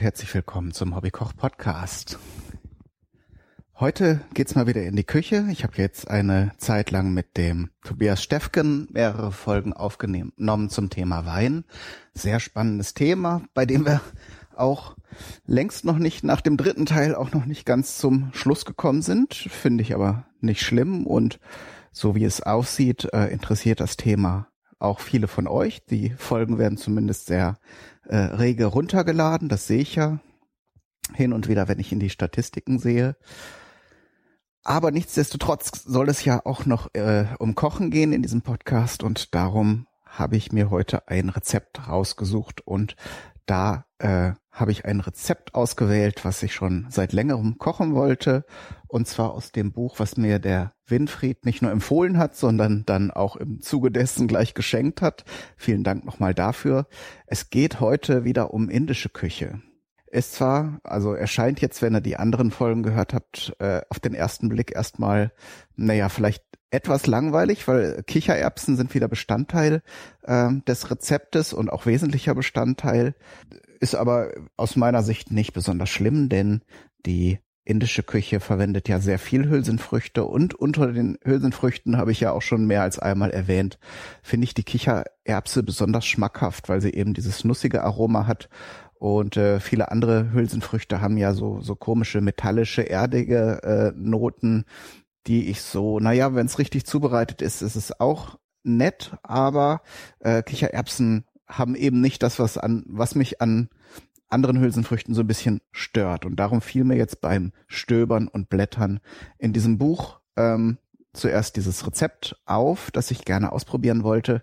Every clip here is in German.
Und herzlich willkommen zum Hobbykoch Podcast. Heute geht's mal wieder in die Küche. Ich habe jetzt eine Zeit lang mit dem Tobias Steffken mehrere Folgen aufgenommen zum Thema Wein. Sehr spannendes Thema, bei dem wir auch längst noch nicht nach dem dritten Teil auch noch nicht ganz zum Schluss gekommen sind. Finde ich aber nicht schlimm und so wie es aussieht, äh, interessiert das Thema auch viele von euch. Die Folgen werden zumindest sehr äh, rege runtergeladen. Das sehe ich ja hin und wieder, wenn ich in die Statistiken sehe. Aber nichtsdestotrotz soll es ja auch noch äh, um Kochen gehen in diesem Podcast und darum habe ich mir heute ein Rezept rausgesucht und da äh, habe ich ein Rezept ausgewählt, was ich schon seit längerem kochen wollte und zwar aus dem Buch, was mir der Winfried nicht nur empfohlen hat, sondern dann auch im Zuge dessen gleich geschenkt hat. Vielen Dank nochmal dafür. Es geht heute wieder um indische Küche ist zwar, also erscheint jetzt, wenn ihr die anderen Folgen gehört habt, äh, auf den ersten Blick erstmal, naja, vielleicht etwas langweilig, weil Kichererbsen sind wieder Bestandteil äh, des Rezeptes und auch wesentlicher Bestandteil, ist aber aus meiner Sicht nicht besonders schlimm, denn die indische Küche verwendet ja sehr viel Hülsenfrüchte und unter den Hülsenfrüchten habe ich ja auch schon mehr als einmal erwähnt, finde ich die Kichererbse besonders schmackhaft, weil sie eben dieses nussige Aroma hat und äh, viele andere Hülsenfrüchte haben ja so, so komische metallische, erdige äh, Noten, die ich so, naja, wenn es richtig zubereitet ist, ist es auch nett, aber äh, Kichererbsen haben eben nicht das, was an, was mich an anderen Hülsenfrüchten so ein bisschen stört. Und darum fiel mir jetzt beim Stöbern und Blättern in diesem Buch ähm, zuerst dieses Rezept auf, das ich gerne ausprobieren wollte.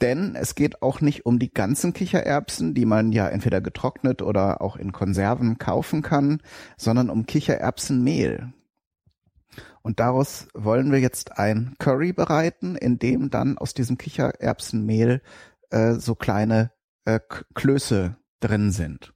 Denn es geht auch nicht um die ganzen Kichererbsen, die man ja entweder getrocknet oder auch in Konserven kaufen kann, sondern um Kichererbsenmehl. Und daraus wollen wir jetzt ein Curry bereiten, in dem dann aus diesem Kichererbsenmehl äh, so kleine äh, Klöße drin sind.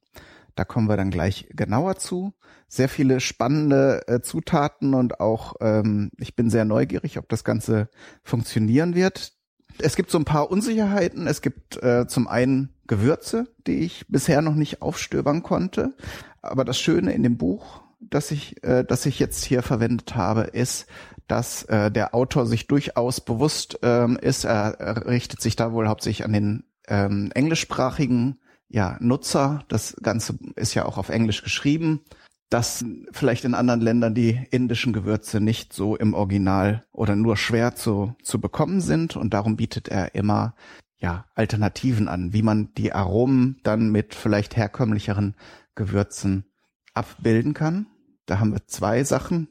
Da kommen wir dann gleich genauer zu. Sehr viele spannende äh, Zutaten und auch ähm, ich bin sehr neugierig, ob das Ganze funktionieren wird. Es gibt so ein paar Unsicherheiten. Es gibt äh, zum einen Gewürze, die ich bisher noch nicht aufstöbern konnte. Aber das Schöne in dem Buch, das ich, äh, das ich jetzt hier verwendet habe, ist, dass äh, der Autor sich durchaus bewusst ähm, ist. Er, er richtet sich da wohl hauptsächlich an den ähm, englischsprachigen ja, Nutzer. Das Ganze ist ja auch auf Englisch geschrieben dass vielleicht in anderen Ländern die indischen Gewürze nicht so im Original oder nur schwer zu, zu bekommen sind und darum bietet er immer ja, Alternativen an, wie man die Aromen dann mit vielleicht herkömmlicheren Gewürzen abbilden kann. Da haben wir zwei Sachen,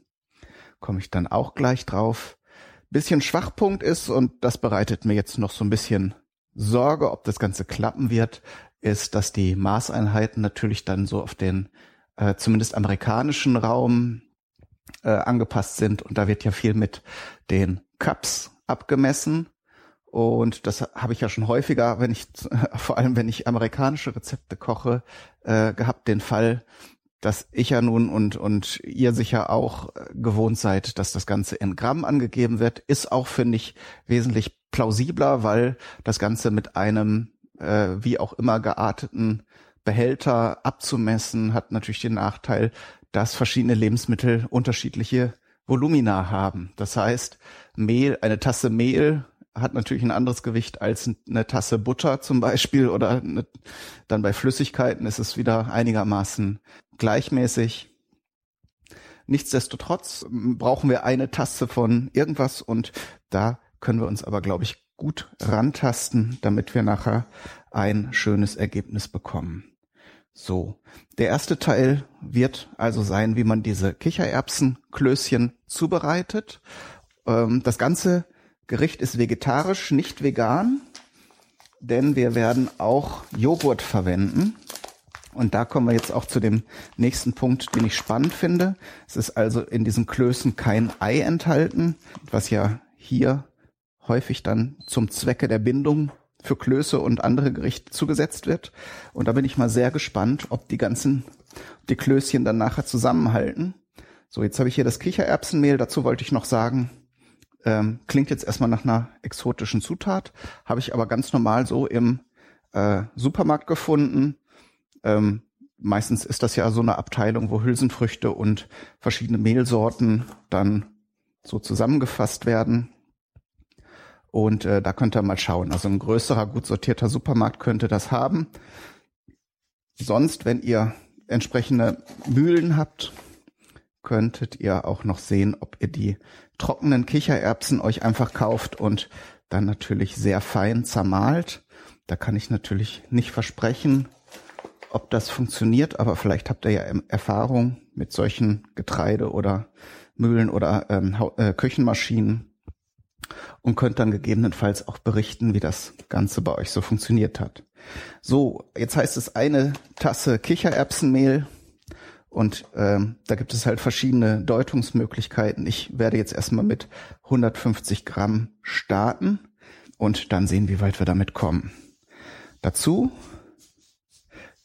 komme ich dann auch gleich drauf. Bisschen Schwachpunkt ist, und das bereitet mir jetzt noch so ein bisschen Sorge, ob das Ganze klappen wird, ist, dass die Maßeinheiten natürlich dann so auf den äh, zumindest amerikanischen Raum äh, angepasst sind. Und da wird ja viel mit den Cups abgemessen. Und das habe ich ja schon häufiger, wenn ich, vor allem wenn ich amerikanische Rezepte koche, äh, gehabt, den Fall, dass ich ja nun und, und ihr sicher auch äh, gewohnt seid, dass das Ganze in Gramm angegeben wird, ist auch, finde ich, wesentlich plausibler, weil das Ganze mit einem äh, wie auch immer gearteten Behälter abzumessen, hat natürlich den Nachteil, dass verschiedene Lebensmittel unterschiedliche Volumina haben. Das heißt, Mehl, eine Tasse Mehl hat natürlich ein anderes Gewicht als eine Tasse Butter zum Beispiel oder eine, dann bei Flüssigkeiten ist es wieder einigermaßen gleichmäßig. Nichtsdestotrotz brauchen wir eine Tasse von irgendwas und da können wir uns aber, glaube ich, gut rantasten, damit wir nachher ein schönes Ergebnis bekommen. So, der erste Teil wird also sein, wie man diese Kichererbsenklößchen zubereitet. Ähm, das ganze Gericht ist vegetarisch, nicht vegan, denn wir werden auch Joghurt verwenden. Und da kommen wir jetzt auch zu dem nächsten Punkt, den ich spannend finde. Es ist also in diesen Klößen kein Ei enthalten, was ja hier häufig dann zum Zwecke der Bindung für Klöße und andere Gerichte zugesetzt wird. Und da bin ich mal sehr gespannt, ob die ganzen, die Klößchen dann nachher zusammenhalten. So, jetzt habe ich hier das Kichererbsenmehl. Dazu wollte ich noch sagen, ähm, klingt jetzt erstmal nach einer exotischen Zutat, habe ich aber ganz normal so im äh, Supermarkt gefunden. Ähm, meistens ist das ja so eine Abteilung, wo Hülsenfrüchte und verschiedene Mehlsorten dann so zusammengefasst werden. Und äh, da könnt ihr mal schauen. Also ein größerer, gut sortierter Supermarkt könnte das haben. Sonst, wenn ihr entsprechende Mühlen habt, könntet ihr auch noch sehen, ob ihr die trockenen Kichererbsen euch einfach kauft und dann natürlich sehr fein zermahlt. Da kann ich natürlich nicht versprechen, ob das funktioniert, aber vielleicht habt ihr ja Erfahrung mit solchen Getreide oder Mühlen oder ähm, äh, Küchenmaschinen und könnt dann gegebenenfalls auch berichten, wie das Ganze bei euch so funktioniert hat. So, jetzt heißt es eine Tasse Kichererbsenmehl und ähm, da gibt es halt verschiedene Deutungsmöglichkeiten. Ich werde jetzt erstmal mit 150 Gramm starten und dann sehen, wie weit wir damit kommen. Dazu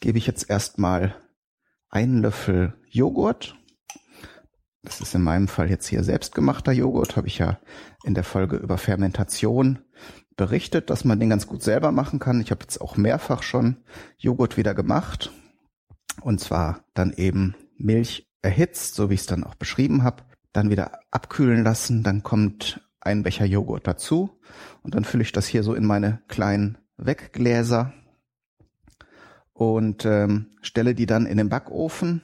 gebe ich jetzt erstmal einen Löffel Joghurt. Das ist in meinem Fall jetzt hier selbstgemachter Joghurt, habe ich ja in der Folge über Fermentation berichtet, dass man den ganz gut selber machen kann. Ich habe jetzt auch mehrfach schon Joghurt wieder gemacht. Und zwar dann eben Milch erhitzt, so wie ich es dann auch beschrieben habe, dann wieder abkühlen lassen, dann kommt ein Becher Joghurt dazu und dann fülle ich das hier so in meine kleinen Weggläser und ähm, stelle die dann in den Backofen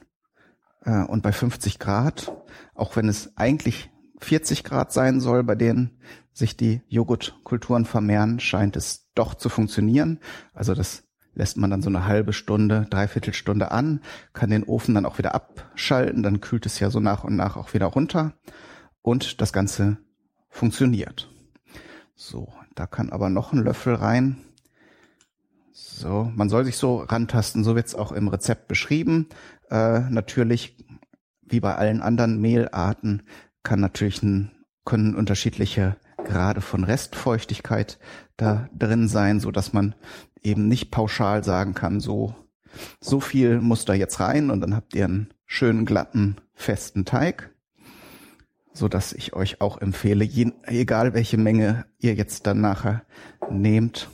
äh, und bei 50 Grad, auch wenn es eigentlich 40 Grad sein soll, bei denen sich die Joghurtkulturen vermehren, scheint es doch zu funktionieren. Also das lässt man dann so eine halbe Stunde, dreiviertel Stunde an, kann den Ofen dann auch wieder abschalten, dann kühlt es ja so nach und nach auch wieder runter und das Ganze funktioniert. So, da kann aber noch ein Löffel rein. So, man soll sich so rantasten, so wird's auch im Rezept beschrieben. Äh, natürlich, wie bei allen anderen Mehlarten, kann natürlich ein, können unterschiedliche Grade von Restfeuchtigkeit da drin sein, so dass man eben nicht pauschal sagen kann, so, so viel muss da jetzt rein und dann habt ihr einen schönen glatten, festen Teig, so dass ich euch auch empfehle, je, egal welche Menge ihr jetzt dann nachher nehmt,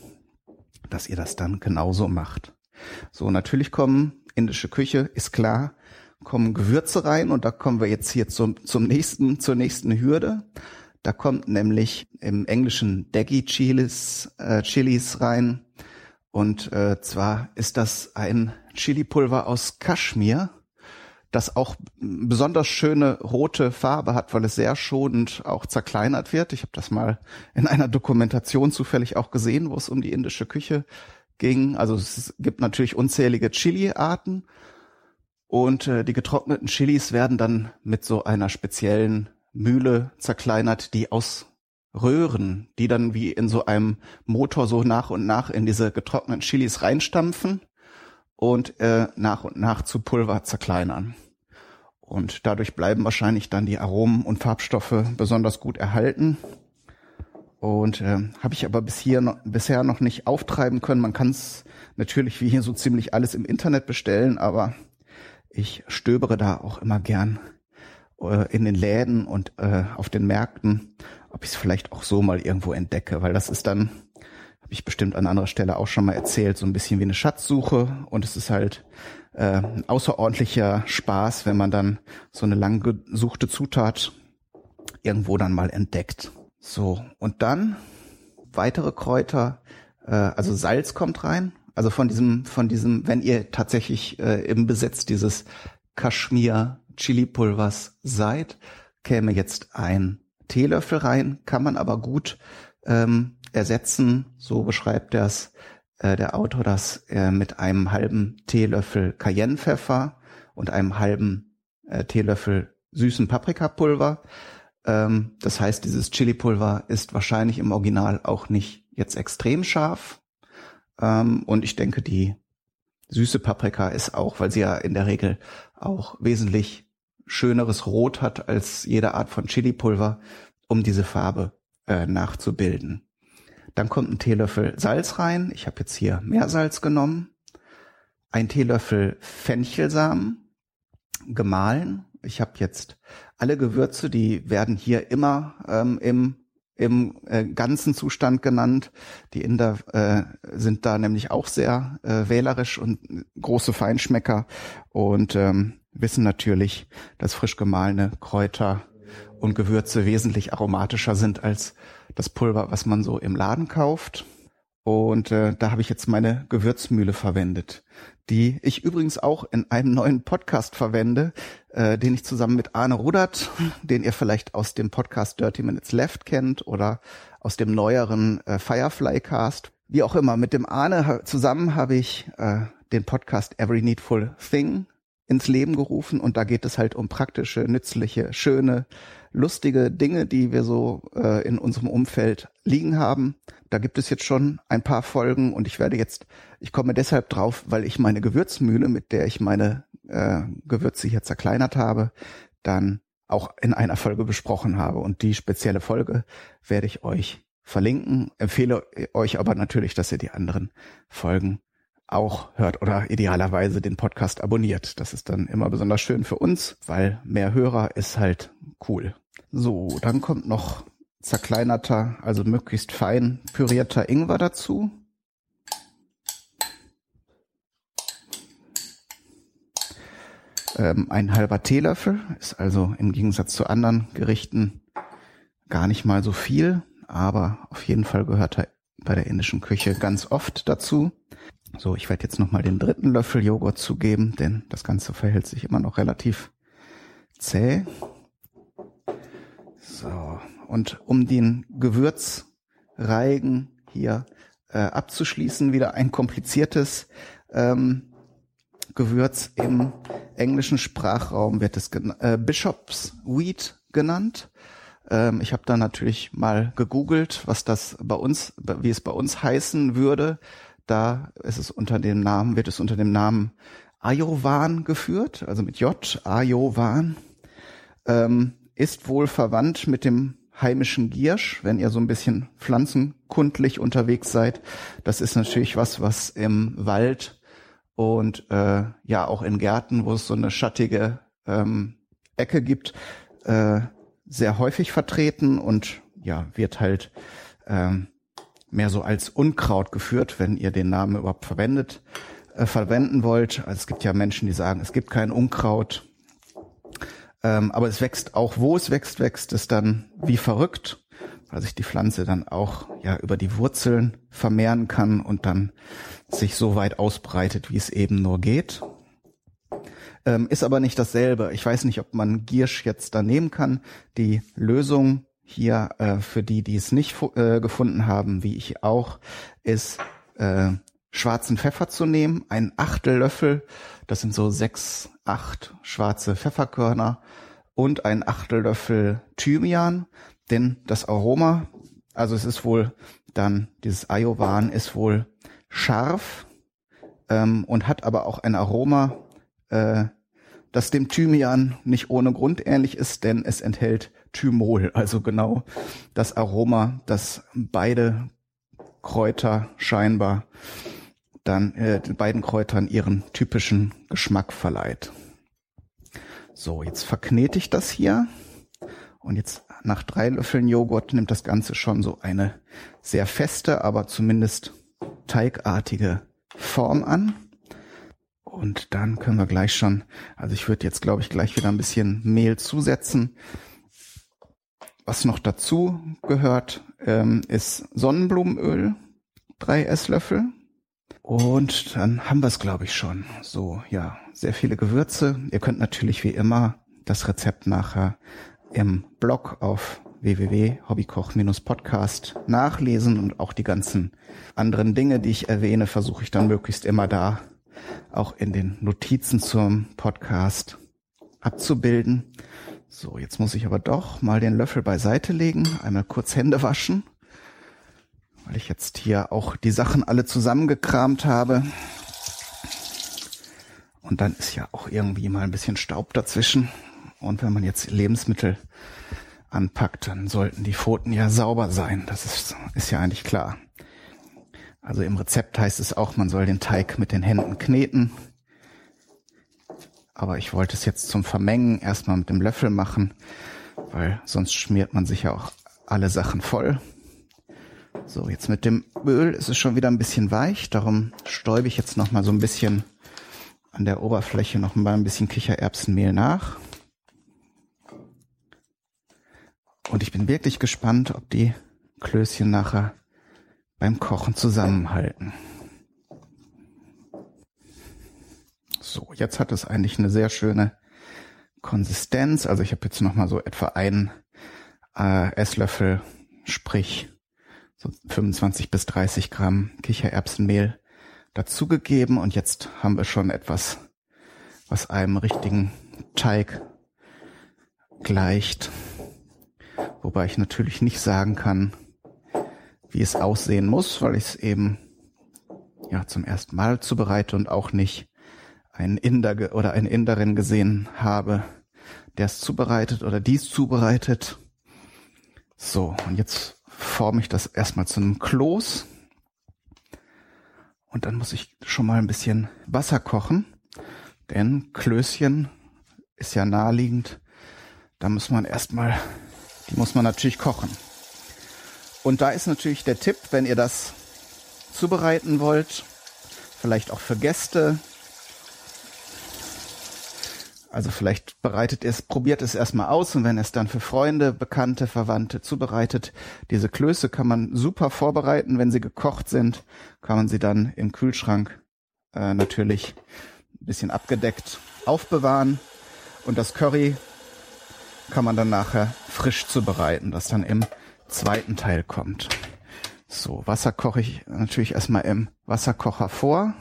dass ihr das dann genauso macht. So, natürlich kommen indische Küche, ist klar, kommen Gewürze rein und da kommen wir jetzt hier zum, zum nächsten, zur nächsten Hürde. Da kommt nämlich im Englischen Deggy Chilis, äh, Chilis rein. Und äh, zwar ist das ein Chili-Pulver aus Kaschmir, das auch besonders schöne rote Farbe hat, weil es sehr schonend auch zerkleinert wird. Ich habe das mal in einer Dokumentation zufällig auch gesehen, wo es um die indische Küche ging. Also es gibt natürlich unzählige Chili-Arten und äh, die getrockneten Chilis werden dann mit so einer speziellen Mühle zerkleinert, die aus Röhren, die dann wie in so einem Motor so nach und nach in diese getrockneten Chilis reinstampfen und äh, nach und nach zu Pulver zerkleinern. Und dadurch bleiben wahrscheinlich dann die Aromen und Farbstoffe besonders gut erhalten. Und äh, habe ich aber bis hier noch, bisher noch nicht auftreiben können. Man kann es natürlich wie hier so ziemlich alles im Internet bestellen, aber ich stöbere da auch immer gern äh, in den Läden und äh, auf den Märkten, ob ich es vielleicht auch so mal irgendwo entdecke, weil das ist dann, habe ich bestimmt an anderer Stelle auch schon mal erzählt, so ein bisschen wie eine Schatzsuche und es ist halt äh, ein außerordentlicher Spaß, wenn man dann so eine lang gesuchte Zutat irgendwo dann mal entdeckt. So, und dann weitere Kräuter, äh, also Salz kommt rein, also von diesem, von diesem, wenn ihr tatsächlich äh, im Besitz dieses Kaschmir Chili-Pulvers seid, käme jetzt ein Teelöffel rein, kann man aber gut ähm, ersetzen, so beschreibt das äh, der Autor das äh, mit einem halben Teelöffel Cayennepfeffer und einem halben äh, Teelöffel süßen Paprikapulver. Ähm, das heißt, dieses Chili-Pulver ist wahrscheinlich im Original auch nicht jetzt extrem scharf. Ähm, und ich denke, die süße Paprika ist auch, weil sie ja in der Regel auch wesentlich schöneres Rot hat als jede Art von Chili-Pulver, um diese Farbe äh, nachzubilden. Dann kommt ein Teelöffel Salz rein. Ich habe jetzt hier Meersalz genommen. Ein Teelöffel Fenchelsamen gemahlen. Ich habe jetzt alle Gewürze, die werden hier immer ähm, im im äh, ganzen Zustand genannt. Die Inder äh, sind da nämlich auch sehr äh, wählerisch und große Feinschmecker und ähm, wissen natürlich, dass frisch gemahlene Kräuter und Gewürze wesentlich aromatischer sind als das Pulver, was man so im Laden kauft. Und äh, da habe ich jetzt meine Gewürzmühle verwendet, die ich übrigens auch in einem neuen Podcast verwende, äh, den ich zusammen mit Arne Rudert, den ihr vielleicht aus dem Podcast Dirty Minutes Left kennt oder aus dem neueren äh, Firefly Cast. Wie auch immer, mit dem Arne zusammen habe ich äh, den Podcast Every Needful Thing ins Leben gerufen und da geht es halt um praktische, nützliche, schöne, lustige Dinge, die wir so äh, in unserem Umfeld liegen haben. Da gibt es jetzt schon ein paar Folgen und ich werde jetzt, ich komme deshalb drauf, weil ich meine Gewürzmühle, mit der ich meine äh, Gewürze hier zerkleinert habe, dann auch in einer Folge besprochen habe. Und die spezielle Folge werde ich euch verlinken. Empfehle euch aber natürlich, dass ihr die anderen Folgen auch hört oder idealerweise den Podcast abonniert. Das ist dann immer besonders schön für uns, weil mehr Hörer ist halt cool. So, dann kommt noch zerkleinerter, also möglichst fein pürierter Ingwer dazu. Ähm, ein halber Teelöffel ist also im Gegensatz zu anderen Gerichten gar nicht mal so viel, aber auf jeden Fall gehört er bei der indischen Küche ganz oft dazu. So, ich werde jetzt nochmal den dritten Löffel Joghurt zugeben, denn das Ganze verhält sich immer noch relativ zäh. So, und um den Gewürzreigen hier äh, abzuschließen, wieder ein kompliziertes ähm, Gewürz im englischen Sprachraum wird es äh, Bishop's Wheat genannt. Ähm, ich habe da natürlich mal gegoogelt, was das bei uns, wie es bei uns heißen würde. Da ist es unter dem Namen, wird es unter dem Namen Ajovan geführt, also mit J, Ajovan. Ähm, ist wohl verwandt mit dem heimischen Giersch, wenn ihr so ein bisschen pflanzenkundlich unterwegs seid. Das ist natürlich was, was im Wald und äh, ja auch in Gärten, wo es so eine schattige ähm, Ecke gibt, äh, sehr häufig vertreten und ja, wird halt ähm, mehr so als Unkraut geführt, wenn ihr den Namen überhaupt verwendet, äh, verwenden wollt. Also es gibt ja Menschen, die sagen, es gibt kein Unkraut. Ähm, aber es wächst auch, wo es wächst, wächst es dann wie verrückt, weil sich die Pflanze dann auch ja über die Wurzeln vermehren kann und dann sich so weit ausbreitet, wie es eben nur geht. Ähm, ist aber nicht dasselbe. Ich weiß nicht, ob man Giersch jetzt da nehmen kann. Die Lösung hier äh, für die, die es nicht äh, gefunden haben, wie ich auch, ist äh, schwarzen Pfeffer zu nehmen, ein Achtel Löffel, das sind so sechs, acht schwarze Pfefferkörner und ein Achtel Löffel Thymian, denn das Aroma, also es ist wohl dann, dieses Ayovan ist wohl scharf ähm, und hat aber auch ein Aroma, äh, das dem Thymian nicht ohne Grund ähnlich ist, denn es enthält Thymol, also genau das Aroma, das beide Kräuter scheinbar dann äh, den beiden Kräutern ihren typischen Geschmack verleiht. So, jetzt verknete ich das hier und jetzt nach drei Löffeln Joghurt nimmt das Ganze schon so eine sehr feste, aber zumindest teigartige Form an. Und dann können wir gleich schon, also ich würde jetzt glaube ich gleich wieder ein bisschen Mehl zusetzen. Was noch dazu gehört, ähm, ist Sonnenblumenöl, drei Esslöffel. Und dann haben wir es, glaube ich, schon. So, ja, sehr viele Gewürze. Ihr könnt natürlich wie immer das Rezept nachher im Blog auf www.hobbykoch-podcast nachlesen und auch die ganzen anderen Dinge, die ich erwähne, versuche ich dann möglichst immer da auch in den Notizen zum Podcast abzubilden. So, jetzt muss ich aber doch mal den Löffel beiseite legen, einmal kurz Hände waschen, weil ich jetzt hier auch die Sachen alle zusammengekramt habe. Und dann ist ja auch irgendwie mal ein bisschen Staub dazwischen. Und wenn man jetzt Lebensmittel anpackt, dann sollten die Pfoten ja sauber sein. Das ist, ist ja eigentlich klar. Also im Rezept heißt es auch, man soll den Teig mit den Händen kneten. Aber ich wollte es jetzt zum Vermengen erstmal mit dem Löffel machen, weil sonst schmiert man sich ja auch alle Sachen voll. So, jetzt mit dem Öl ist es schon wieder ein bisschen weich, darum stäube ich jetzt noch mal so ein bisschen an der Oberfläche noch mal ein bisschen Kichererbsenmehl nach. Und ich bin wirklich gespannt, ob die Klößchen nachher beim Kochen zusammenhalten. So, jetzt hat es eigentlich eine sehr schöne Konsistenz. Also ich habe jetzt noch mal so etwa einen äh, Esslöffel, sprich so 25 bis 30 Gramm Kichererbsenmehl dazugegeben und jetzt haben wir schon etwas, was einem richtigen Teig gleicht. Wobei ich natürlich nicht sagen kann, wie es aussehen muss, weil ich es eben ja zum ersten Mal zubereite und auch nicht einen Inder oder eine Inderin gesehen habe, der es zubereitet oder dies zubereitet. So, und jetzt forme ich das erstmal zu einem Kloß. Und dann muss ich schon mal ein bisschen Wasser kochen, denn Klößchen ist ja naheliegend. Da muss man erstmal, die muss man natürlich kochen. Und da ist natürlich der Tipp, wenn ihr das zubereiten wollt, vielleicht auch für Gäste, also vielleicht bereitet es, probiert es erstmal aus und wenn es dann für Freunde, Bekannte, Verwandte zubereitet, diese Klöße kann man super vorbereiten. Wenn sie gekocht sind, kann man sie dann im Kühlschrank äh, natürlich ein bisschen abgedeckt aufbewahren. Und das Curry kann man dann nachher frisch zubereiten, das dann im zweiten Teil kommt. So, Wasser koche ich natürlich erstmal im Wasserkocher vor.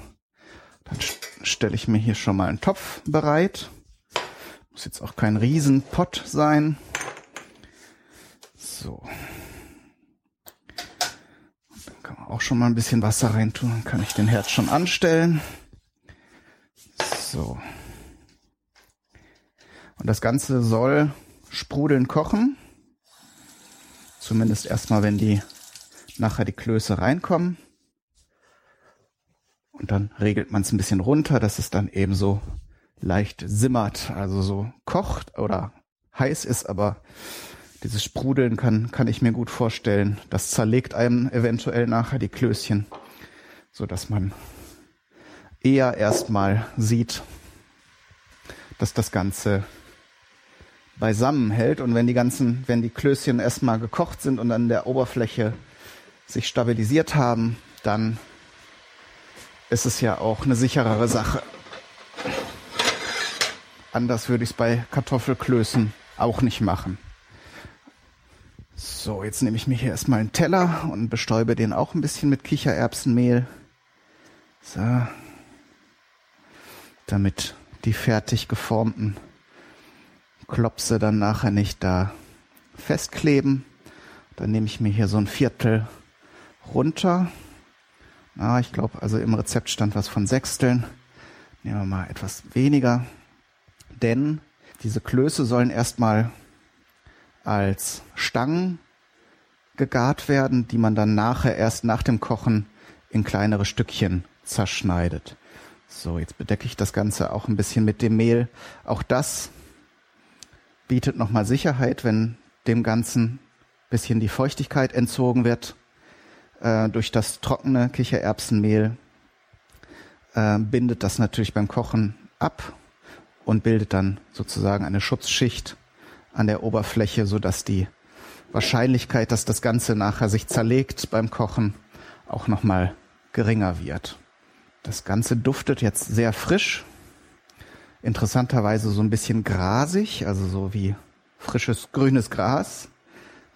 Dann stelle ich mir hier schon mal einen Topf bereit. Muss jetzt auch kein Riesenpott sein. So. Dann kann man auch schon mal ein bisschen Wasser reintun. Dann kann ich den Herd schon anstellen. So. Und das Ganze soll sprudeln kochen. Zumindest erstmal, wenn die nachher die Klöße reinkommen. Und dann regelt man es ein bisschen runter, dass es dann eben so leicht simmert, also so kocht oder heiß ist, aber dieses Sprudeln kann, kann ich mir gut vorstellen. Das zerlegt einem eventuell nachher die Klößchen, so dass man eher erstmal sieht, dass das Ganze beisammen hält und wenn die ganzen, wenn die Klößchen erstmal gekocht sind und an der Oberfläche sich stabilisiert haben, dann ist es ja auch eine sicherere Sache. Anders würde ich es bei Kartoffelklößen auch nicht machen. So, jetzt nehme ich mir hier erstmal einen Teller und bestäube den auch ein bisschen mit Kichererbsenmehl. So. Damit die fertig geformten Klopse dann nachher nicht da festkleben. Dann nehme ich mir hier so ein Viertel runter. Ah, ich glaube, also im Rezept stand was von Sechsteln. Nehmen wir mal etwas weniger denn diese Klöße sollen erstmal als Stangen gegart werden, die man dann nachher erst nach dem Kochen in kleinere Stückchen zerschneidet. So, jetzt bedecke ich das Ganze auch ein bisschen mit dem Mehl. Auch das bietet nochmal Sicherheit, wenn dem Ganzen bisschen die Feuchtigkeit entzogen wird. Äh, durch das trockene Kichererbsenmehl äh, bindet das natürlich beim Kochen ab und bildet dann sozusagen eine Schutzschicht an der Oberfläche, so dass die Wahrscheinlichkeit, dass das Ganze nachher sich zerlegt beim Kochen, auch nochmal geringer wird. Das Ganze duftet jetzt sehr frisch, interessanterweise so ein bisschen grasig, also so wie frisches grünes Gras.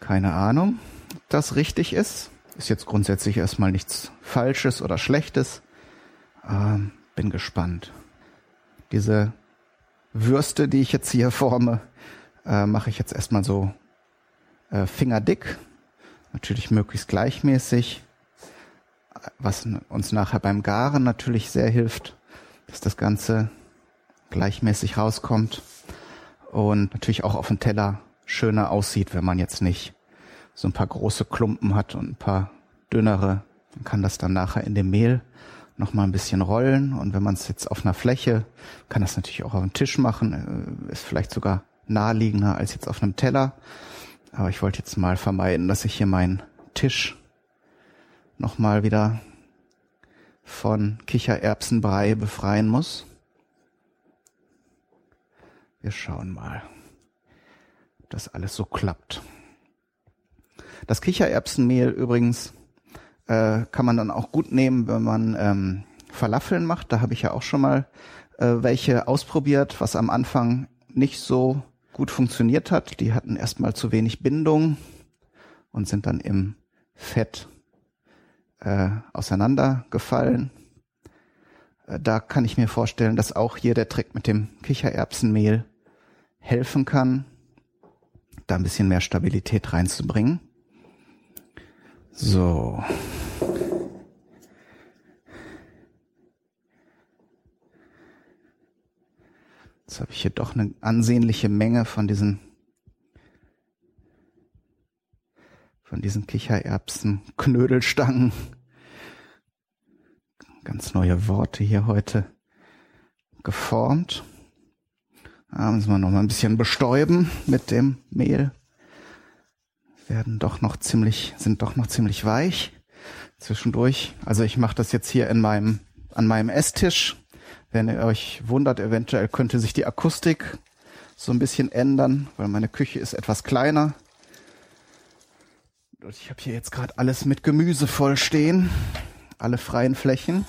Keine Ahnung, ob das richtig ist. Ist jetzt grundsätzlich erstmal nichts Falsches oder Schlechtes. Ähm, bin gespannt. Diese Würste, die ich jetzt hier forme, äh, mache ich jetzt erstmal so äh, fingerdick. Natürlich möglichst gleichmäßig. Was uns nachher beim Garen natürlich sehr hilft, dass das Ganze gleichmäßig rauskommt. Und natürlich auch auf dem Teller schöner aussieht, wenn man jetzt nicht so ein paar große Klumpen hat und ein paar dünnere. Dann kann das dann nachher in dem Mehl noch mal ein bisschen rollen. Und wenn man es jetzt auf einer Fläche, kann das natürlich auch auf dem Tisch machen, äh, ist vielleicht sogar naheliegender als jetzt auf einem Teller. Aber ich wollte jetzt mal vermeiden, dass ich hier meinen Tisch nochmal wieder von Kichererbsenbrei befreien muss. Wir schauen mal, ob das alles so klappt. Das Kichererbsenmehl übrigens äh, kann man dann auch gut nehmen, wenn man ähm, Falafeln macht. Da habe ich ja auch schon mal äh, welche ausprobiert, was am Anfang nicht so gut funktioniert hat. Die hatten erstmal zu wenig Bindung und sind dann im Fett äh, auseinandergefallen. Äh, da kann ich mir vorstellen, dass auch hier der Trick mit dem Kichererbsenmehl helfen kann, da ein bisschen mehr Stabilität reinzubringen. So. Jetzt habe ich hier doch eine ansehnliche Menge von diesen von diesen Kichererbsen Knödelstangen. Ganz neue Worte hier heute geformt. Da müssen wir noch mal ein bisschen bestäuben mit dem Mehl. Werden doch noch ziemlich, sind doch noch ziemlich weich zwischendurch. Also ich mache das jetzt hier in meinem, an meinem Esstisch wenn ihr euch wundert, eventuell könnte sich die Akustik so ein bisschen ändern, weil meine Küche ist etwas kleiner. Ich habe hier jetzt gerade alles mit Gemüse voll stehen, alle freien Flächen.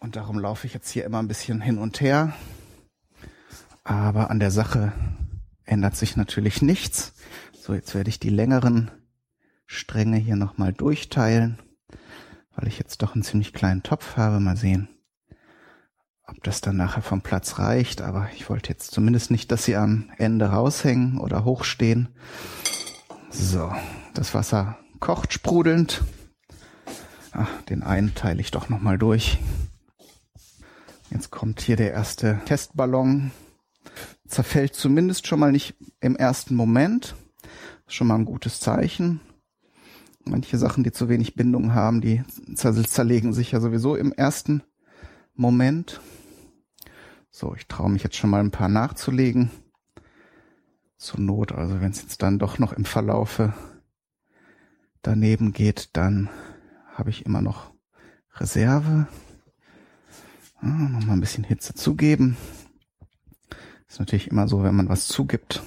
Und darum laufe ich jetzt hier immer ein bisschen hin und her. Aber an der Sache ändert sich natürlich nichts. So, jetzt werde ich die längeren Stränge hier nochmal durchteilen, weil ich jetzt doch einen ziemlich kleinen Topf habe. Mal sehen, ob das dann nachher vom Platz reicht. Aber ich wollte jetzt zumindest nicht, dass sie am Ende raushängen oder hochstehen. So, das Wasser kocht sprudelnd. Ach, den einen teile ich doch nochmal durch. Jetzt kommt hier der erste Testballon. Zerfällt zumindest schon mal nicht im ersten Moment schon mal ein gutes Zeichen. Manche Sachen, die zu wenig Bindung haben, die zerlegen sich ja sowieso im ersten Moment. So, ich traue mich jetzt schon mal ein paar nachzulegen. Zur Not, also wenn es jetzt dann doch noch im Verlaufe daneben geht, dann habe ich immer noch Reserve. Ah, noch mal ein bisschen Hitze zugeben. Ist natürlich immer so, wenn man was zugibt,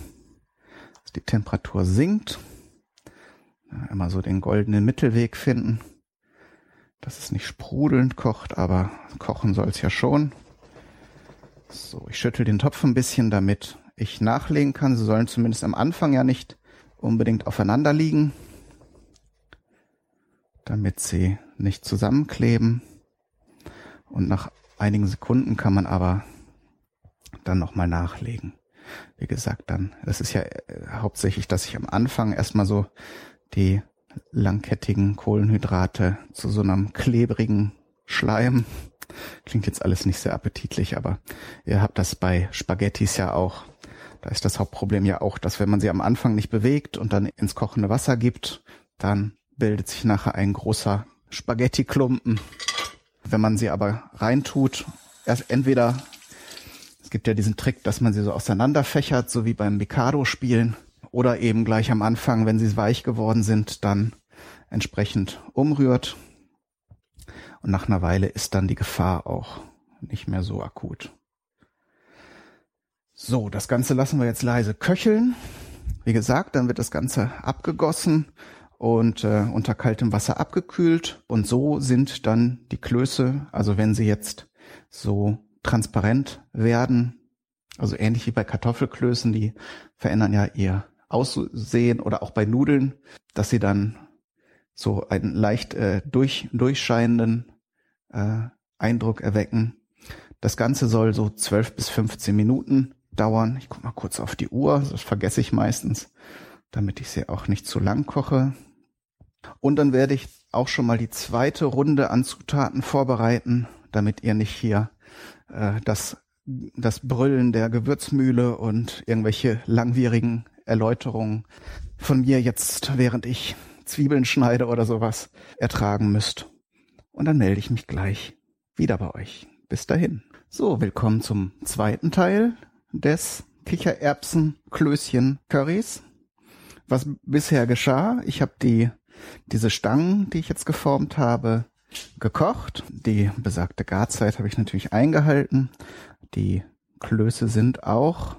die Temperatur sinkt. Immer so den goldenen Mittelweg finden, dass es nicht sprudelnd kocht, aber kochen soll es ja schon. So, ich schüttel den Topf ein bisschen, damit ich nachlegen kann. Sie sollen zumindest am Anfang ja nicht unbedingt aufeinander liegen, damit sie nicht zusammenkleben. Und nach einigen Sekunden kann man aber dann nochmal nachlegen wie gesagt, dann, das ist ja äh, hauptsächlich, dass ich am Anfang erstmal so die langkettigen Kohlenhydrate zu so einem klebrigen Schleim. Klingt jetzt alles nicht sehr appetitlich, aber ihr habt das bei Spaghettis ja auch. Da ist das Hauptproblem ja auch, dass wenn man sie am Anfang nicht bewegt und dann ins kochende Wasser gibt, dann bildet sich nachher ein großer Spaghetti-Klumpen. Wenn man sie aber reintut, erst entweder gibt ja diesen Trick, dass man sie so auseinanderfächert, so wie beim Mikado-Spielen. Oder eben gleich am Anfang, wenn sie weich geworden sind, dann entsprechend umrührt. Und nach einer Weile ist dann die Gefahr auch nicht mehr so akut. So, das Ganze lassen wir jetzt leise köcheln. Wie gesagt, dann wird das Ganze abgegossen und äh, unter kaltem Wasser abgekühlt. Und so sind dann die Klöße, also wenn sie jetzt so transparent werden. Also ähnlich wie bei Kartoffelklößen, die verändern ja ihr Aussehen oder auch bei Nudeln, dass sie dann so einen leicht äh, durch, durchscheinenden äh, Eindruck erwecken. Das Ganze soll so 12 bis 15 Minuten dauern. Ich guck mal kurz auf die Uhr, das vergesse ich meistens, damit ich sie auch nicht zu lang koche. Und dann werde ich auch schon mal die zweite Runde an Zutaten vorbereiten, damit ihr nicht hier äh, das, das Brüllen der Gewürzmühle und irgendwelche langwierigen Erläuterungen von mir jetzt, während ich Zwiebeln schneide oder sowas, ertragen müsst. Und dann melde ich mich gleich wieder bei euch. Bis dahin. So, willkommen zum zweiten Teil des Kichererbsen-Klößchen-Currys. Was bisher geschah, ich habe die diese Stangen, die ich jetzt geformt habe, gekocht. Die besagte Garzeit habe ich natürlich eingehalten. Die Klöße sind auch,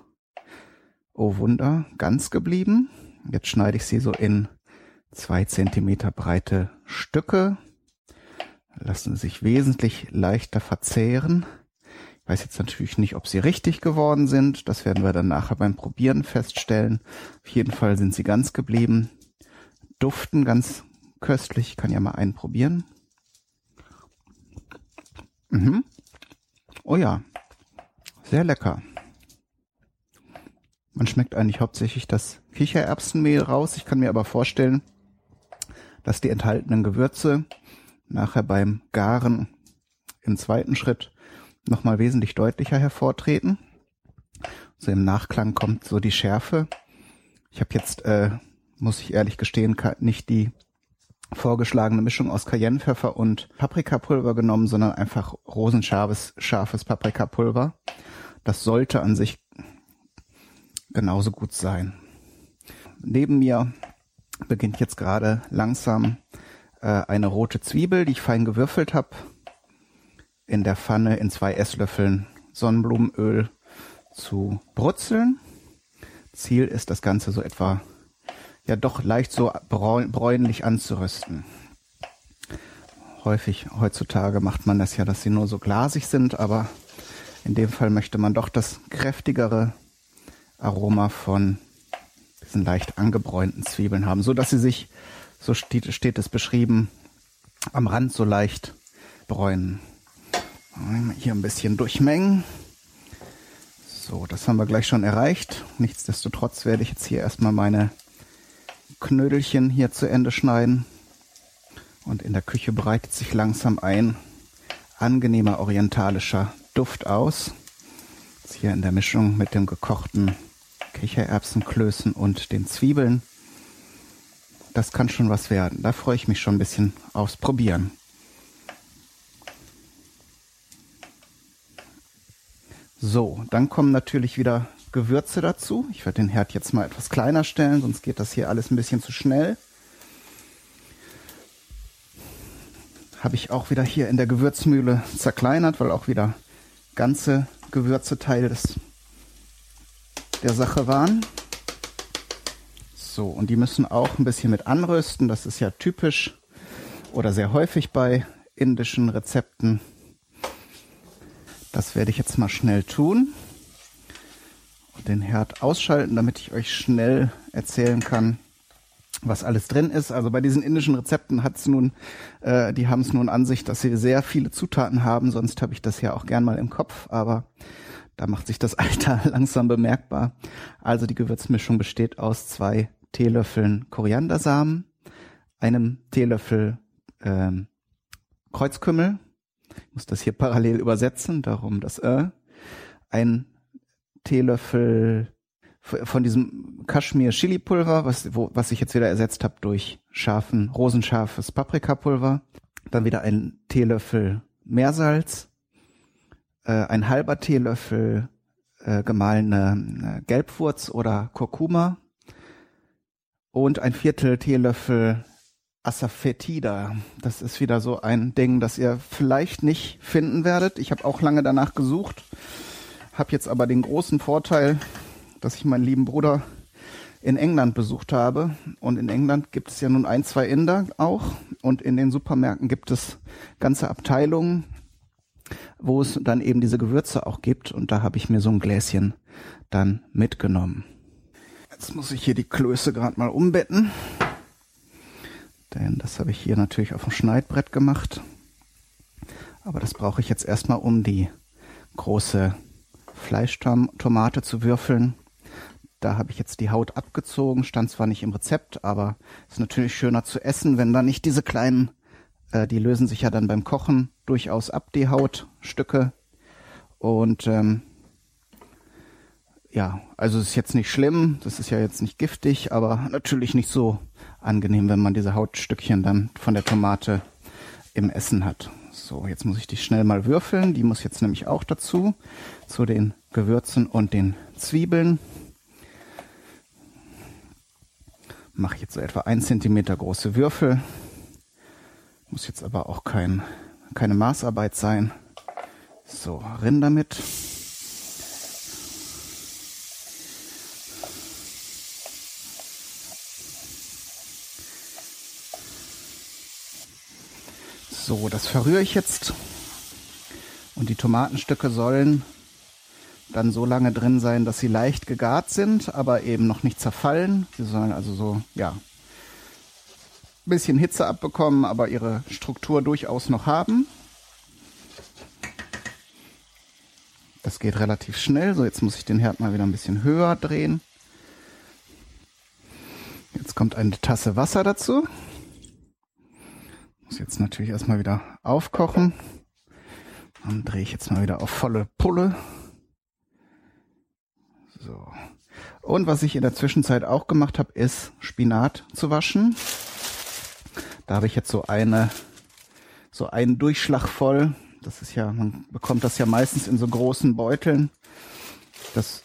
oh Wunder, ganz geblieben. Jetzt schneide ich sie so in zwei Zentimeter breite Stücke. Lassen sich wesentlich leichter verzehren. Weiß jetzt natürlich nicht, ob sie richtig geworden sind. Das werden wir dann nachher beim Probieren feststellen. Auf jeden Fall sind sie ganz geblieben. Duften ganz köstlich. Ich kann ja mal einen probieren. Mhm. Oh ja, sehr lecker. Man schmeckt eigentlich hauptsächlich das Kichererbsenmehl raus. Ich kann mir aber vorstellen, dass die enthaltenen Gewürze nachher beim Garen im zweiten Schritt nochmal wesentlich deutlicher hervortreten. So im Nachklang kommt so die Schärfe. Ich habe jetzt, äh, muss ich ehrlich gestehen, nicht die vorgeschlagene Mischung aus Cayennepfeffer und Paprikapulver genommen, sondern einfach rosenscharfes scharfes Paprikapulver. Das sollte an sich genauso gut sein. Neben mir beginnt jetzt gerade langsam äh, eine rote Zwiebel, die ich fein gewürfelt habe, in der Pfanne in zwei Esslöffeln Sonnenblumenöl zu brutzeln. Ziel ist das Ganze so etwa ja doch leicht so bräunlich anzurösten. Häufig heutzutage macht man das ja, dass sie nur so glasig sind, aber in dem Fall möchte man doch das kräftigere Aroma von diesen leicht angebräunten Zwiebeln haben, so dass sie sich, so steht, steht es beschrieben, am Rand so leicht bräunen. Hier ein bisschen durchmengen. So, das haben wir gleich schon erreicht. Nichtsdestotrotz werde ich jetzt hier erstmal meine Knödelchen hier zu Ende schneiden. Und in der Küche breitet sich langsam ein angenehmer orientalischer Duft aus. Jetzt hier in der Mischung mit dem gekochten Kichererbsenklößen und den Zwiebeln. Das kann schon was werden. Da freue ich mich schon ein bisschen aufs Probieren. So, dann kommen natürlich wieder Gewürze dazu. Ich werde den Herd jetzt mal etwas kleiner stellen, sonst geht das hier alles ein bisschen zu schnell. Habe ich auch wieder hier in der Gewürzmühle zerkleinert, weil auch wieder ganze Gewürze Teil des, der Sache waren. So, und die müssen auch ein bisschen mit anrösten. Das ist ja typisch oder sehr häufig bei indischen Rezepten. Das werde ich jetzt mal schnell tun den Herd ausschalten, damit ich euch schnell erzählen kann, was alles drin ist. Also bei diesen indischen Rezepten hat es nun, äh, die haben es nun an sich, dass sie sehr viele Zutaten haben. Sonst habe ich das ja auch gern mal im Kopf, aber da macht sich das Alter langsam bemerkbar. Also die Gewürzmischung besteht aus zwei Teelöffeln Koriandersamen, einem Teelöffel ähm, Kreuzkümmel. Ich muss das hier parallel übersetzen, darum das äh, ein Teelöffel von diesem Kaschmir Chili Pulver, was, wo, was ich jetzt wieder ersetzt habe durch scharfen, rosenscharfes Paprikapulver. Dann wieder ein Teelöffel Meersalz, äh, ein halber Teelöffel äh, gemahlene äh, Gelbwurz oder Kurkuma und ein Viertel Teelöffel Asafoetida. Das ist wieder so ein Ding, das ihr vielleicht nicht finden werdet. Ich habe auch lange danach gesucht habe jetzt aber den großen Vorteil, dass ich meinen lieben Bruder in England besucht habe. Und in England gibt es ja nun ein, zwei Inder auch. Und in den Supermärkten gibt es ganze Abteilungen, wo es dann eben diese Gewürze auch gibt. Und da habe ich mir so ein Gläschen dann mitgenommen. Jetzt muss ich hier die Klöße gerade mal umbetten. Denn das habe ich hier natürlich auf dem Schneidbrett gemacht. Aber das brauche ich jetzt erstmal, um die große Fleischtomate zu würfeln. Da habe ich jetzt die Haut abgezogen, stand zwar nicht im Rezept, aber ist natürlich schöner zu essen, wenn da nicht diese kleinen, äh, die lösen sich ja dann beim Kochen durchaus ab, die Hautstücke. Und ähm, ja, also es ist jetzt nicht schlimm, das ist ja jetzt nicht giftig, aber natürlich nicht so angenehm, wenn man diese Hautstückchen dann von der Tomate im Essen hat. So, jetzt muss ich die schnell mal würfeln. Die muss jetzt nämlich auch dazu, zu den Gewürzen und den Zwiebeln. Mache jetzt so etwa ein Zentimeter große Würfel. Muss jetzt aber auch kein, keine Maßarbeit sein. So, rin damit. So, das verrühre ich jetzt. Und die Tomatenstücke sollen dann so lange drin sein, dass sie leicht gegart sind, aber eben noch nicht zerfallen. Sie sollen also so, ja, ein bisschen Hitze abbekommen, aber ihre Struktur durchaus noch haben. Das geht relativ schnell. So, jetzt muss ich den Herd mal wieder ein bisschen höher drehen. Jetzt kommt eine Tasse Wasser dazu. Muss jetzt natürlich erstmal wieder aufkochen. Dann drehe ich jetzt mal wieder auf volle Pulle. So. Und was ich in der Zwischenzeit auch gemacht habe, ist Spinat zu waschen. Da habe ich jetzt so eine, so einen Durchschlag voll. Das ist ja, man bekommt das ja meistens in so großen Beuteln. Das,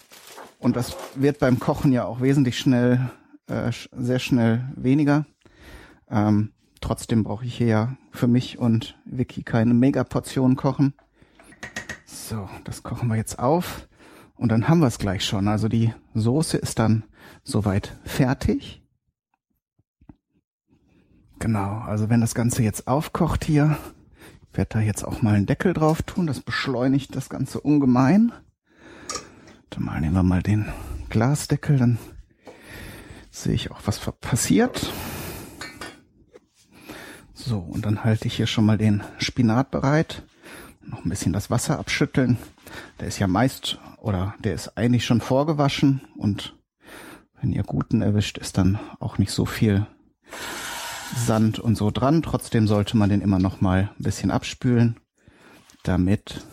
und das wird beim Kochen ja auch wesentlich schnell, äh, sehr schnell weniger. Ähm, trotzdem brauche ich hier ja für mich und Vicky keine Megaportion kochen. So, das kochen wir jetzt auf. Und dann haben wir es gleich schon. Also die Soße ist dann soweit fertig. Genau, also wenn das Ganze jetzt aufkocht hier, ich werde da jetzt auch mal einen Deckel drauf tun. Das beschleunigt das Ganze ungemein. Dann mal nehmen wir mal den Glasdeckel, dann sehe ich auch, was passiert. So, und dann halte ich hier schon mal den Spinat bereit. Noch ein bisschen das Wasser abschütteln. Der ist ja meist oder der ist eigentlich schon vorgewaschen und wenn ihr guten erwischt, ist dann auch nicht so viel Sand und so dran. Trotzdem sollte man den immer noch mal ein bisschen abspülen, damit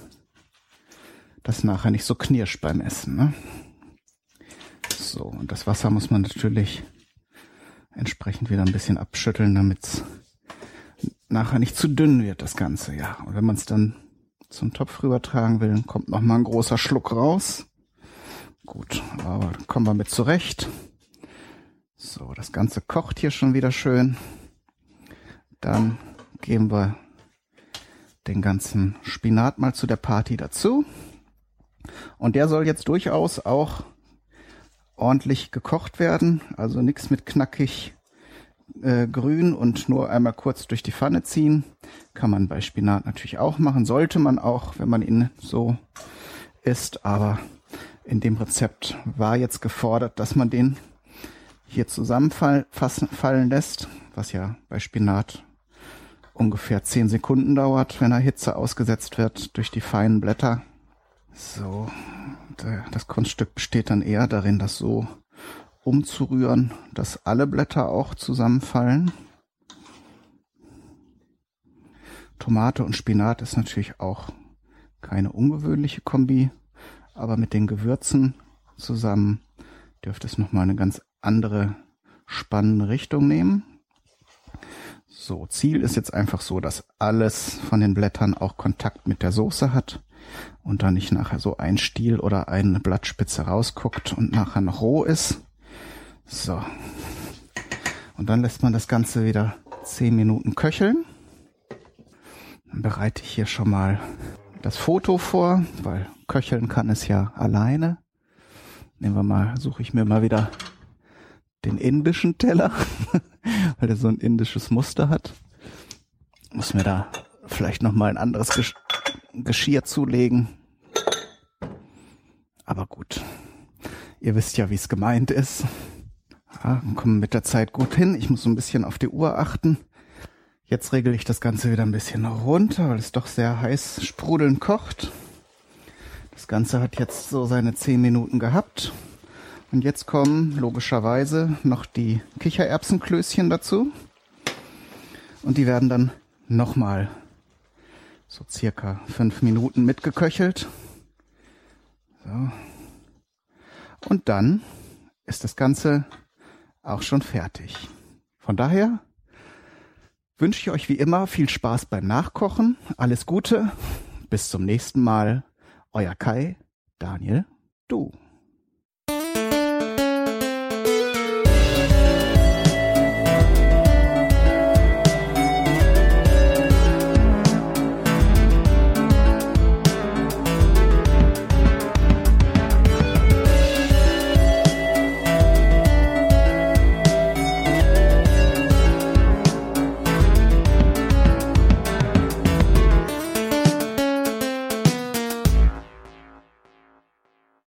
das nachher nicht so knirscht beim Essen. Ne? So, und das Wasser muss man natürlich entsprechend wieder ein bisschen abschütteln, damit es nachher nicht zu dünn wird, das Ganze. Ja, und wenn man es dann zum Topf rübertragen will, kommt noch mal ein großer Schluck raus. Gut, aber kommen wir mit zurecht. So, das Ganze kocht hier schon wieder schön. Dann geben wir den ganzen Spinat mal zu der Party dazu. Und der soll jetzt durchaus auch ordentlich gekocht werden. Also nichts mit knackig äh, grün und nur einmal kurz durch die Pfanne ziehen. Kann man bei Spinat natürlich auch machen. Sollte man auch, wenn man ihn so isst. Aber in dem Rezept war jetzt gefordert, dass man den hier zusammenfallen lässt, was ja bei Spinat ungefähr 10 Sekunden dauert, wenn er Hitze ausgesetzt wird durch die feinen Blätter. So, das Kunststück besteht dann eher darin, das so umzurühren, dass alle Blätter auch zusammenfallen. Tomate und Spinat ist natürlich auch keine ungewöhnliche Kombi, aber mit den Gewürzen zusammen dürfte es nochmal eine ganz andere spannende Richtung nehmen. So, Ziel ist jetzt einfach so, dass alles von den Blättern auch Kontakt mit der Soße hat und dann nicht nachher so ein Stiel oder eine Blattspitze rausguckt und nachher noch roh ist. So. Und dann lässt man das Ganze wieder zehn Minuten köcheln. Dann bereite ich hier schon mal das Foto vor, weil köcheln kann es ja alleine. Nehmen wir mal, suche ich mir mal wieder den indischen Teller, weil der so ein indisches Muster hat. Muss mir da vielleicht noch mal ein anderes Gesch Geschirr zulegen. Aber gut. Ihr wisst ja, wie es gemeint ist. Ja, kommen mit der Zeit gut hin. Ich muss so ein bisschen auf die Uhr achten. Jetzt regel ich das Ganze wieder ein bisschen runter, weil es doch sehr heiß sprudelnd kocht. Das Ganze hat jetzt so seine zehn Minuten gehabt. Und jetzt kommen logischerweise noch die Kichererbsenklößchen dazu. Und die werden dann nochmal so circa fünf Minuten mitgeköchelt. So. Und dann ist das Ganze auch schon fertig. Von daher wünsche ich euch wie immer viel Spaß beim Nachkochen. Alles Gute. Bis zum nächsten Mal. Euer Kai, Daniel, du.